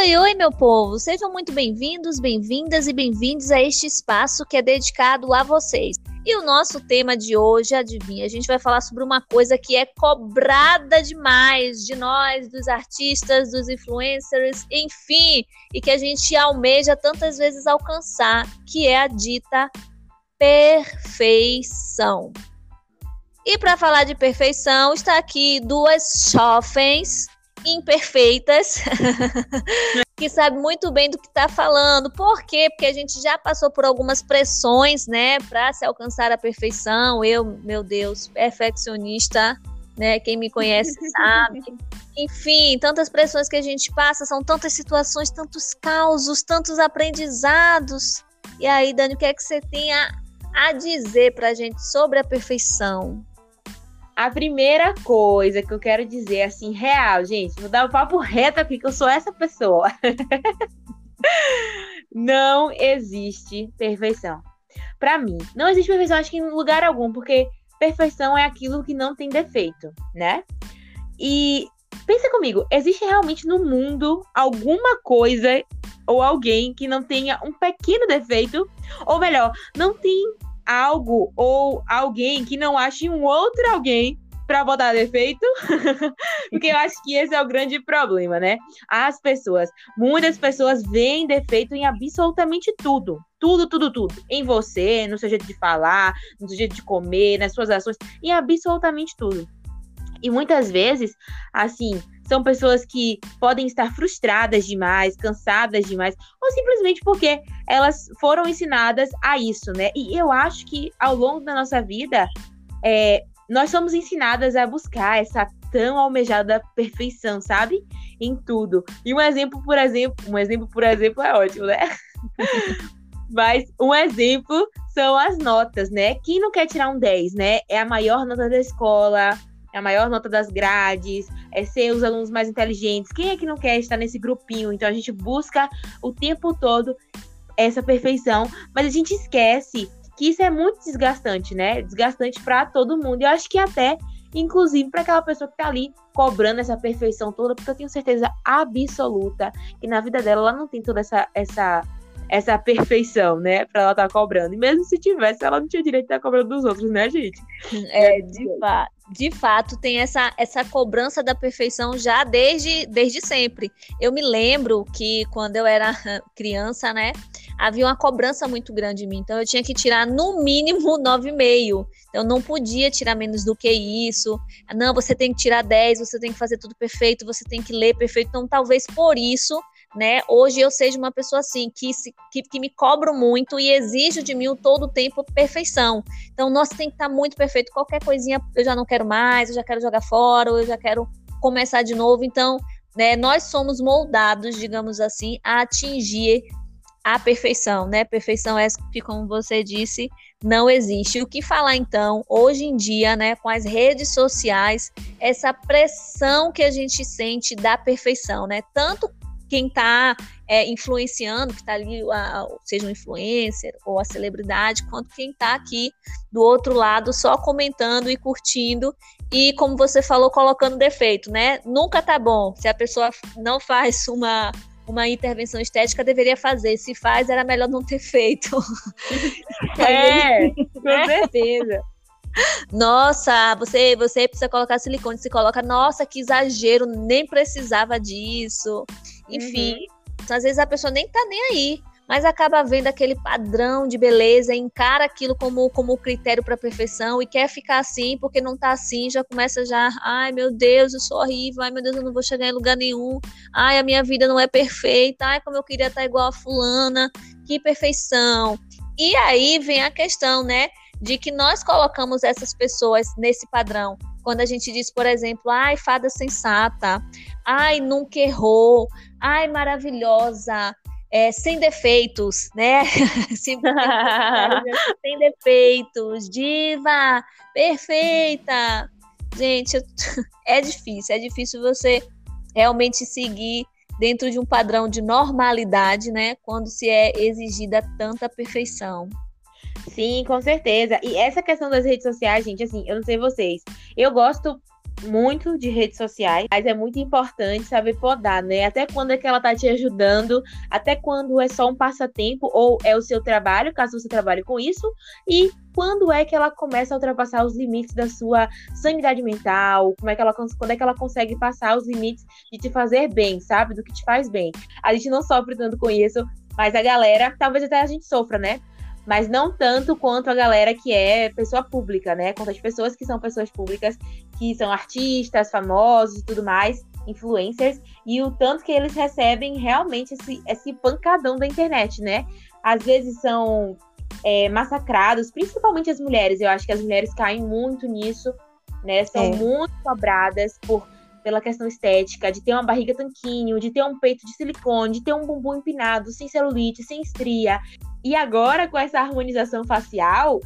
Oi, oi, meu povo! Sejam muito bem-vindos, bem-vindas e bem-vindos a este espaço que é dedicado a vocês. E o nosso tema de hoje, adivinha, a gente vai falar sobre uma coisa que é cobrada demais de nós, dos artistas, dos influencers, enfim, e que a gente almeja tantas vezes alcançar, que é a dita perfeição. E para falar de perfeição, está aqui duas jovens imperfeitas, que sabe muito bem do que está falando. Por quê? Porque a gente já passou por algumas pressões, né, para se alcançar a perfeição. Eu, meu Deus, perfeccionista, né? Quem me conhece sabe. Enfim, tantas pressões que a gente passa, são tantas situações, tantos causos, tantos aprendizados. E aí, Dani, o que é que você tem a, a dizer para a gente sobre a perfeição? A primeira coisa que eu quero dizer, assim, real, gente, vou dar um papo reto aqui, que eu sou essa pessoa. não existe perfeição. Para mim, não existe perfeição, acho que em lugar algum, porque perfeição é aquilo que não tem defeito, né? E pensa comigo, existe realmente no mundo alguma coisa ou alguém que não tenha um pequeno defeito? Ou melhor, não tem algo ou alguém que não ache um outro alguém para botar defeito, porque eu acho que esse é o grande problema, né? As pessoas, muitas pessoas veem defeito em absolutamente tudo. Tudo, tudo, tudo. Em você, no seu jeito de falar, no seu jeito de comer, nas suas ações, em absolutamente tudo. E muitas vezes, assim, são pessoas que podem estar frustradas demais, cansadas demais, ou simplesmente porque elas foram ensinadas a isso, né? E eu acho que ao longo da nossa vida, é, nós somos ensinadas a buscar essa tão almejada perfeição, sabe? Em tudo. E um exemplo, por exemplo, um exemplo, por exemplo, é ótimo, né? Mas um exemplo são as notas, né? Quem não quer tirar um 10, né? É a maior nota da escola, é a maior nota das grades, é ser os alunos mais inteligentes. Quem é que não quer estar nesse grupinho? Então a gente busca o tempo todo essa perfeição, mas a gente esquece que isso é muito desgastante, né? Desgastante para todo mundo. E eu acho que até inclusive para aquela pessoa que está ali cobrando essa perfeição toda, porque eu tenho certeza absoluta que na vida dela ela não tem toda essa essa essa perfeição, né, para ela estar tá cobrando. E mesmo se tivesse, ela não tinha direito de estar tá cobrando dos outros, né, gente? É, de fato de fato tem essa, essa cobrança da perfeição já desde, desde sempre. Eu me lembro que quando eu era criança, né, havia uma cobrança muito grande em mim. Então eu tinha que tirar no mínimo 9,5. Eu não podia tirar menos do que isso. Não, você tem que tirar 10, você tem que fazer tudo perfeito, você tem que ler perfeito. Então talvez por isso né? Hoje eu seja uma pessoa assim, que, se, que, que me cobro muito e exijo de mim todo o tempo perfeição. Então, nossa, tem que estar tá muito perfeito. Qualquer coisinha eu já não quero mais, eu já quero jogar fora, ou eu já quero começar de novo. Então, né, nós somos moldados, digamos assim, a atingir a perfeição, né? Perfeição é que, como você disse, não existe. O que falar então, hoje em dia, né, com as redes sociais, essa pressão que a gente sente da perfeição, né? Tanto quem está é, influenciando, que está ali, a, seja um influencer ou a celebridade, quanto quem está aqui do outro lado só comentando e curtindo e, como você falou, colocando defeito, né? Nunca tá bom. Se a pessoa não faz uma uma intervenção estética deveria fazer. Se faz, era melhor não ter feito. É, com né? certeza. Nossa, você, você precisa colocar silicone. Se coloca, nossa, que exagero, nem precisava disso. Enfim, uhum. às vezes a pessoa nem tá nem aí, mas acaba vendo aquele padrão de beleza, encara aquilo como, como critério para perfeição e quer ficar assim porque não tá assim, já começa já, ai meu Deus, eu sou horrível, ai meu Deus, eu não vou chegar em lugar nenhum, ai a minha vida não é perfeita, ai como eu queria estar igual a fulana, que perfeição. E aí vem a questão, né? De que nós colocamos essas pessoas nesse padrão. Quando a gente diz, por exemplo, ai, fada sensata, ai, nunca errou, ai, maravilhosa, é, sem defeitos, né? sem defeitos, diva, perfeita. Gente, é difícil, é difícil você realmente seguir dentro de um padrão de normalidade, né? Quando se é exigida tanta perfeição. Sim, com certeza. E essa questão das redes sociais, gente, assim, eu não sei vocês. Eu gosto muito de redes sociais, mas é muito importante saber podar, né? Até quando é que ela tá te ajudando, até quando é só um passatempo ou é o seu trabalho, caso você trabalhe com isso, e quando é que ela começa a ultrapassar os limites da sua sanidade mental, como é que ela quando é que ela consegue passar os limites de te fazer bem, sabe? Do que te faz bem. A gente não sofre tanto com isso, mas a galera, talvez até a gente sofra, né? Mas não tanto quanto a galera que é pessoa pública, né? Quanto as pessoas que são pessoas públicas, que são artistas, famosos e tudo mais, influencers, e o tanto que eles recebem realmente esse, esse pancadão da internet, né? Às vezes são é, massacrados, principalmente as mulheres. Eu acho que as mulheres caem muito nisso, né? São é. muito cobradas por pela questão estética, de ter uma barriga tanquinho, de ter um peito de silicone, de ter um bumbum empinado, sem celulite, sem estria. E agora, com essa harmonização facial,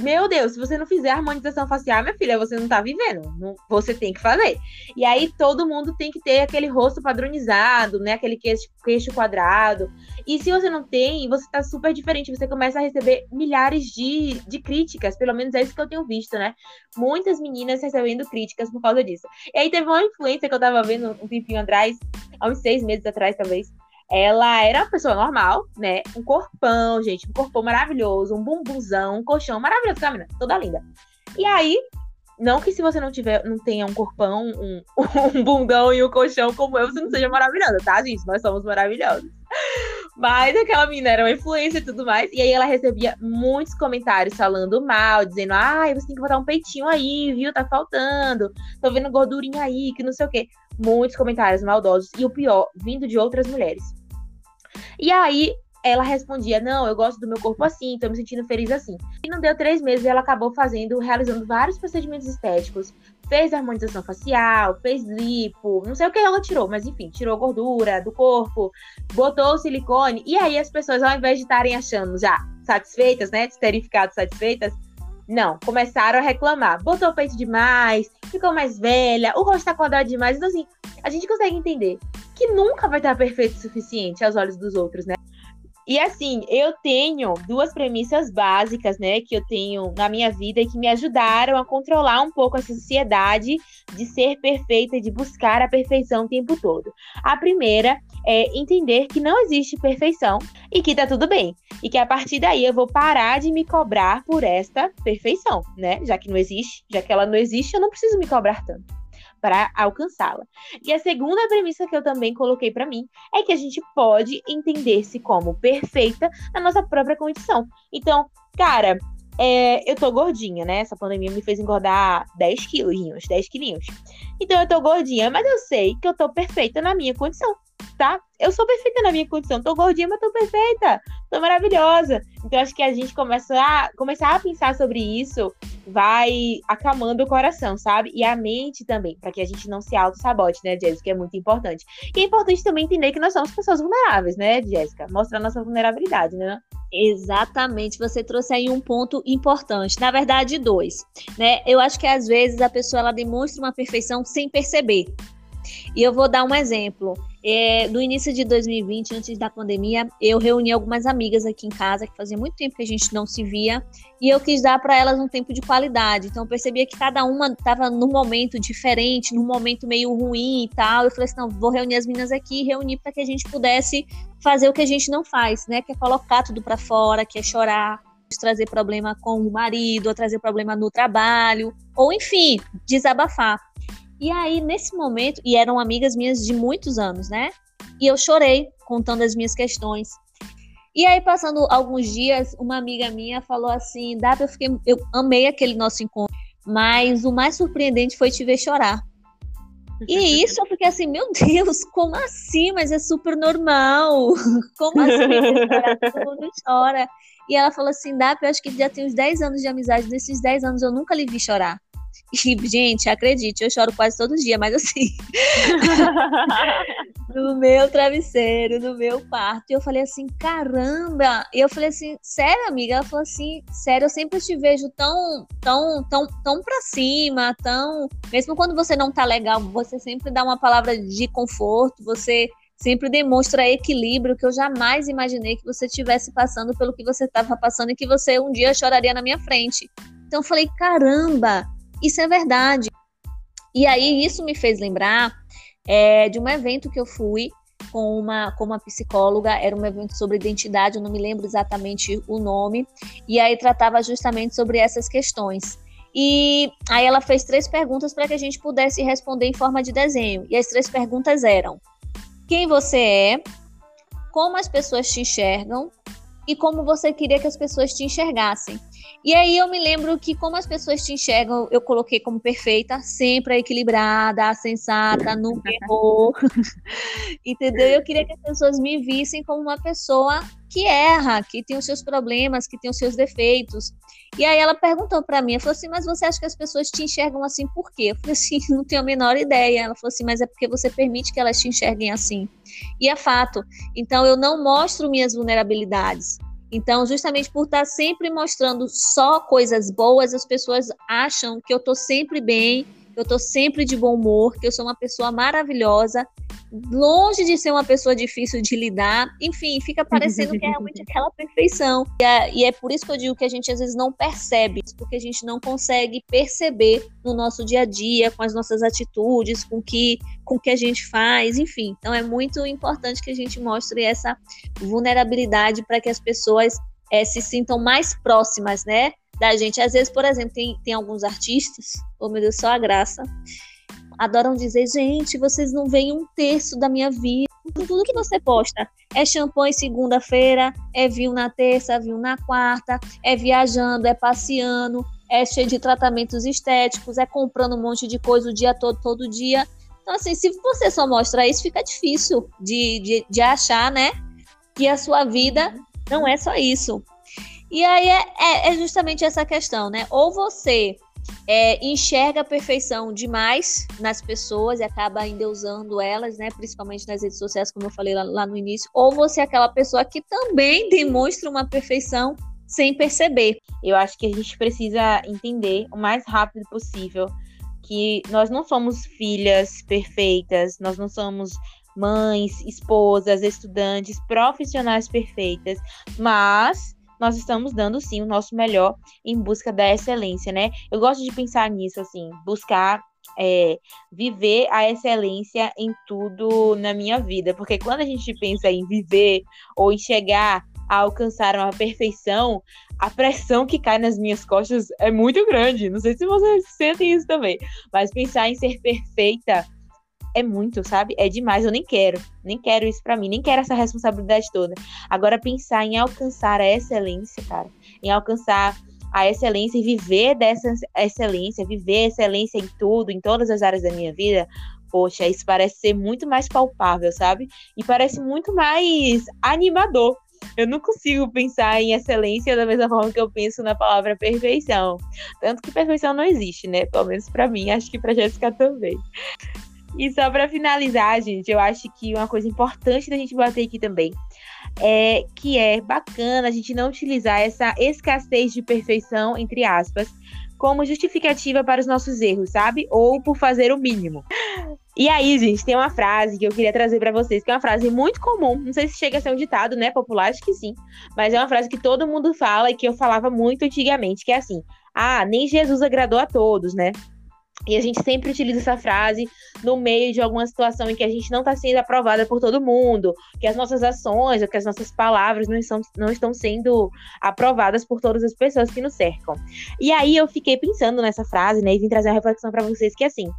meu Deus, se você não fizer harmonização facial, minha filha, você não tá vivendo. Não, você tem que fazer. E aí todo mundo tem que ter aquele rosto padronizado, né? Aquele queixo, queixo quadrado. E se você não tem, você tá super diferente. Você começa a receber milhares de, de críticas. Pelo menos é isso que eu tenho visto, né? Muitas meninas recebendo críticas por causa disso. E aí teve uma influência que eu tava vendo um tempinho atrás, há uns seis meses atrás, talvez ela era uma pessoa normal, né? Um corpão, gente, um corpão maravilhoso, um bumbuzão, um colchão maravilhoso, menina? Toda linda. E aí, não que se você não tiver, não tenha um corpão, um, um bundão e um colchão como eu, você não seja maravilhosa, tá, gente? Nós somos maravilhosos. Mas aquela menina era uma influência e tudo mais. E aí ela recebia muitos comentários falando mal, dizendo: ai, você tem que botar um peitinho aí, viu? Tá faltando. Tô vendo gordurinha aí, que não sei o quê. Muitos comentários maldosos. E o pior, vindo de outras mulheres. E aí ela respondia: Não, eu gosto do meu corpo assim, tô me sentindo feliz assim. E não deu três meses, ela acabou fazendo, realizando vários procedimentos estéticos. Fez harmonização facial, fez lipo, não sei o que ela tirou, mas enfim, tirou gordura do corpo, botou o silicone. E aí as pessoas, ao invés de estarem achando já satisfeitas, né, ficado satisfeitas, não, começaram a reclamar. Botou o peito demais, ficou mais velha, o rosto tá quadrado demais. Então, assim, a gente consegue entender que nunca vai estar perfeito o suficiente aos olhos dos outros, né? E assim, eu tenho duas premissas básicas, né, que eu tenho na minha vida e que me ajudaram a controlar um pouco essa sociedade de ser perfeita de buscar a perfeição o tempo todo. A primeira é entender que não existe perfeição e que tá tudo bem. E que a partir daí eu vou parar de me cobrar por esta perfeição, né? Já que não existe, já que ela não existe, eu não preciso me cobrar tanto para alcançá-la. E a segunda premissa que eu também coloquei para mim é que a gente pode entender-se como perfeita na nossa própria condição. Então, cara, é, eu tô gordinha, né? Essa pandemia me fez engordar 10 quilos, 10 quilinhos. Então eu tô gordinha, mas eu sei que eu tô perfeita na minha condição tá? Eu sou perfeita na minha condição. Tô gordinha, mas tô perfeita. Tô maravilhosa. Então, acho que a gente começa a, começar a pensar sobre isso vai acalmando o coração, sabe? E a mente também, para que a gente não se auto-sabote, né, Jéssica? Que é muito importante. E é importante também entender que nós somos pessoas vulneráveis, né, Jéssica? Mostrar nossa vulnerabilidade, né? Exatamente, você trouxe aí um ponto importante. Na verdade, dois, né? Eu acho que às vezes a pessoa ela demonstra uma perfeição sem perceber. E eu vou dar um exemplo. É, no início de 2020, antes da pandemia, eu reuni algumas amigas aqui em casa, que fazia muito tempo que a gente não se via, e eu quis dar para elas um tempo de qualidade. Então, eu percebia que cada uma estava num momento diferente, num momento meio ruim e tal. Eu falei assim: não, vou reunir as meninas aqui, reunir para que a gente pudesse fazer o que a gente não faz, né? Que é colocar tudo para fora, que é chorar, trazer problema com o marido, ou trazer problema no trabalho, ou enfim, desabafar. E aí, nesse momento, e eram amigas minhas de muitos anos, né? E eu chorei contando as minhas questões. E aí, passando alguns dias, uma amiga minha falou assim: Data, eu fiquei. Eu amei aquele nosso encontro, mas o mais surpreendente foi te ver chorar. E isso eu fiquei assim, meu Deus, como assim? Mas é super normal. Como assim? Todo mundo chora. E ela falou assim, Dap, eu acho que já tem uns 10 anos de amizade. Nesses 10 anos eu nunca lhe vi chorar. E, gente, acredite, eu choro quase todo dia, mas assim. no meu travesseiro, no meu quarto. E eu falei assim, caramba! E eu falei assim, sério, amiga? Ela falou assim, sério, eu sempre te vejo tão, tão, tão, tão pra cima, tão. Mesmo quando você não tá legal, você sempre dá uma palavra de conforto, você sempre demonstra equilíbrio que eu jamais imaginei que você estivesse passando pelo que você estava passando e que você um dia choraria na minha frente. Então eu falei, caramba, isso é verdade. E aí isso me fez lembrar é, de um evento que eu fui com uma, com uma psicóloga, era um evento sobre identidade, eu não me lembro exatamente o nome, e aí tratava justamente sobre essas questões. E aí ela fez três perguntas para que a gente pudesse responder em forma de desenho. E as três perguntas eram: quem você é, como as pessoas te enxergam e como você queria que as pessoas te enxergassem. E aí eu me lembro que como as pessoas te enxergam, eu coloquei como perfeita, sempre equilibrada, sensata, nunca errou. Entendeu? Eu queria que as pessoas me vissem como uma pessoa que erra, que tem os seus problemas, que tem os seus defeitos. E aí ela perguntou para mim, ela falou assim, mas você acha que as pessoas te enxergam assim por quê? Eu falei assim, não tenho a menor ideia. Ela falou assim, mas é porque você permite que elas te enxerguem assim. E é fato. Então eu não mostro minhas vulnerabilidades. Então, justamente por estar sempre mostrando só coisas boas, as pessoas acham que eu estou sempre bem, eu estou sempre de bom humor, que eu sou uma pessoa maravilhosa longe de ser uma pessoa difícil de lidar, enfim, fica parecendo que é realmente aquela perfeição. E é, e é, por isso que eu digo que a gente às vezes não percebe, porque a gente não consegue perceber no nosso dia a dia, com as nossas atitudes, com que, com o que a gente faz, enfim. Então é muito importante que a gente mostre essa vulnerabilidade para que as pessoas é, se sintam mais próximas, né? Da gente. Às vezes, por exemplo, tem, tem alguns artistas, oh meu Deus, só a graça, adoram dizer, gente, vocês não veem um terço da minha vida. Tudo que você posta é shampoo segunda-feira, é vinho na terça, vinho na quarta, é viajando, é passeando, é cheio de tratamentos estéticos, é comprando um monte de coisa o dia todo, todo dia. Então, assim, se você só mostra isso, fica difícil de, de, de achar, né? Que a sua vida não é só isso. E aí é, é, é justamente essa questão, né? Ou você é, enxerga a perfeição demais nas pessoas e acaba endeusando elas, né? Principalmente nas redes sociais, como eu falei lá, lá no início. Ou você é aquela pessoa que também demonstra uma perfeição sem perceber. Eu acho que a gente precisa entender o mais rápido possível que nós não somos filhas perfeitas, nós não somos mães, esposas, estudantes, profissionais perfeitas, mas nós estamos dando sim o nosso melhor em busca da excelência, né? Eu gosto de pensar nisso, assim, buscar é, viver a excelência em tudo na minha vida, porque quando a gente pensa em viver ou em chegar a alcançar uma perfeição, a pressão que cai nas minhas costas é muito grande. Não sei se vocês sentem isso também, mas pensar em ser perfeita é muito, sabe? É demais, eu nem quero. Nem quero isso para mim, nem quero essa responsabilidade toda. Agora, pensar em alcançar a excelência, cara, em alcançar a excelência e viver dessa excelência, viver excelência em tudo, em todas as áreas da minha vida, poxa, isso parece ser muito mais palpável, sabe? E parece muito mais animador. Eu não consigo pensar em excelência da mesma forma que eu penso na palavra perfeição. Tanto que perfeição não existe, né? Pelo menos para mim, acho que para Jéssica também. E só para finalizar, gente, eu acho que uma coisa importante da gente bater aqui também é que é bacana a gente não utilizar essa escassez de perfeição, entre aspas, como justificativa para os nossos erros, sabe? Ou por fazer o mínimo. E aí, gente, tem uma frase que eu queria trazer para vocês, que é uma frase muito comum. Não sei se chega a ser um ditado, né? Popular, acho que sim. Mas é uma frase que todo mundo fala e que eu falava muito antigamente, que é assim: "Ah, nem Jesus agradou a todos, né?" E a gente sempre utiliza essa frase no meio de alguma situação em que a gente não está sendo aprovada por todo mundo, que as nossas ações, ou que as nossas palavras não estão, não estão sendo aprovadas por todas as pessoas que nos cercam. E aí eu fiquei pensando nessa frase, né, e vim trazer uma reflexão para vocês que assim,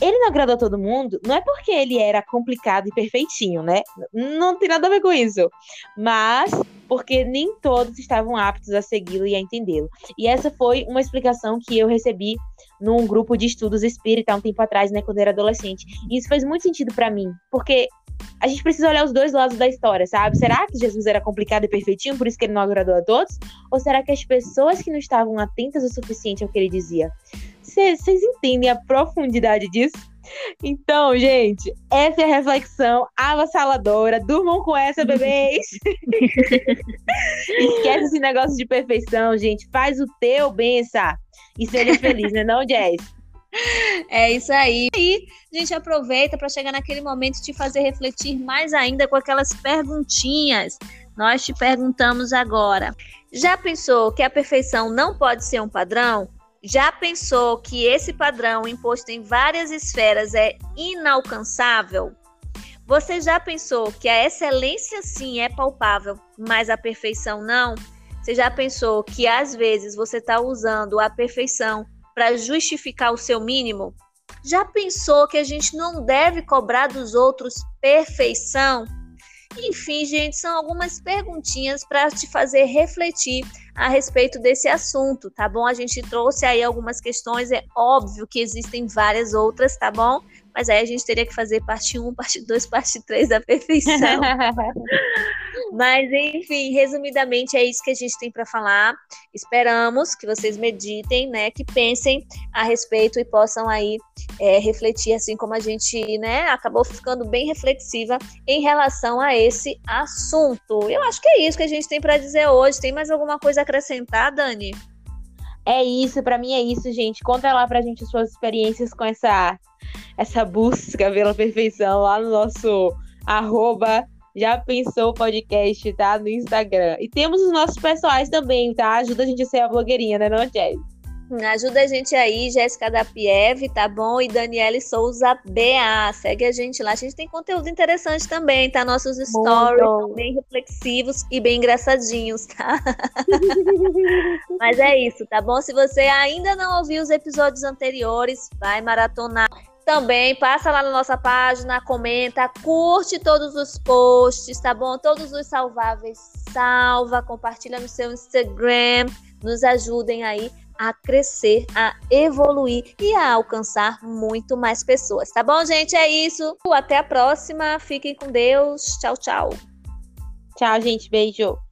ele não agradou todo mundo, não é porque ele era complicado e perfeitinho, né? Não tem nada a ver com isso. Mas porque nem todos estavam aptos a segui-lo e a entendê-lo. E essa foi uma explicação que eu recebi num grupo de estudos espírita um tempo atrás, né, quando eu era adolescente. E isso fez muito sentido para mim, porque a gente precisa olhar os dois lados da história, sabe? Será que Jesus era complicado e perfeitinho, por isso que ele não agradou a todos? Ou será que as pessoas que não estavam atentas o suficiente ao que ele dizia? Vocês entendem a profundidade disso? Então, gente, essa é a reflexão avassaladora. Durmam com essa, bebês. Esquece esse negócio de perfeição, gente. Faz o teu, bença. E seja feliz, né, não, Jess? É isso aí. E a gente aproveita para chegar naquele momento de fazer refletir mais ainda com aquelas perguntinhas. Nós te perguntamos agora: já pensou que a perfeição não pode ser um padrão? Já pensou que esse padrão imposto em várias esferas é inalcançável? Você já pensou que a excelência sim é palpável, mas a perfeição não? Você já pensou que às vezes você está usando a perfeição para justificar o seu mínimo? Já pensou que a gente não deve cobrar dos outros perfeição? Enfim, gente, são algumas perguntinhas para te fazer refletir a respeito desse assunto, tá bom? A gente trouxe aí algumas questões, é óbvio que existem várias outras, tá bom? Mas aí a gente teria que fazer parte 1, parte 2, parte 3 da perfeição. Mas, enfim, resumidamente é isso que a gente tem para falar. Esperamos que vocês meditem, né? Que pensem a respeito e possam aí é, refletir, assim como a gente, né? Acabou ficando bem reflexiva em relação a esse assunto. Eu acho que é isso que a gente tem para dizer hoje. Tem mais alguma coisa a acrescentar, Dani? É isso, para mim é isso, gente. Conta lá pra gente suas experiências com essa essa busca pela perfeição lá no nosso arroba já pensou podcast, tá? No Instagram. E temos os nossos pessoais também, tá? Ajuda a gente a ser a blogueirinha, né, não, Jess? Ajuda a gente aí, Jéssica da Pieve, tá bom? E Daniele Souza BA. Segue a gente lá. A gente tem conteúdo interessante também, tá? Nossos stories são bem reflexivos e bem engraçadinhos, tá? Mas é isso, tá bom? Se você ainda não ouviu os episódios anteriores, vai maratonar também passa lá na nossa página, comenta, curte todos os posts, tá bom? Todos os salváveis, salva, compartilha no seu Instagram, nos ajudem aí a crescer, a evoluir e a alcançar muito mais pessoas, tá bom, gente? É isso. Até a próxima. Fiquem com Deus. Tchau, tchau. Tchau, gente. Beijo.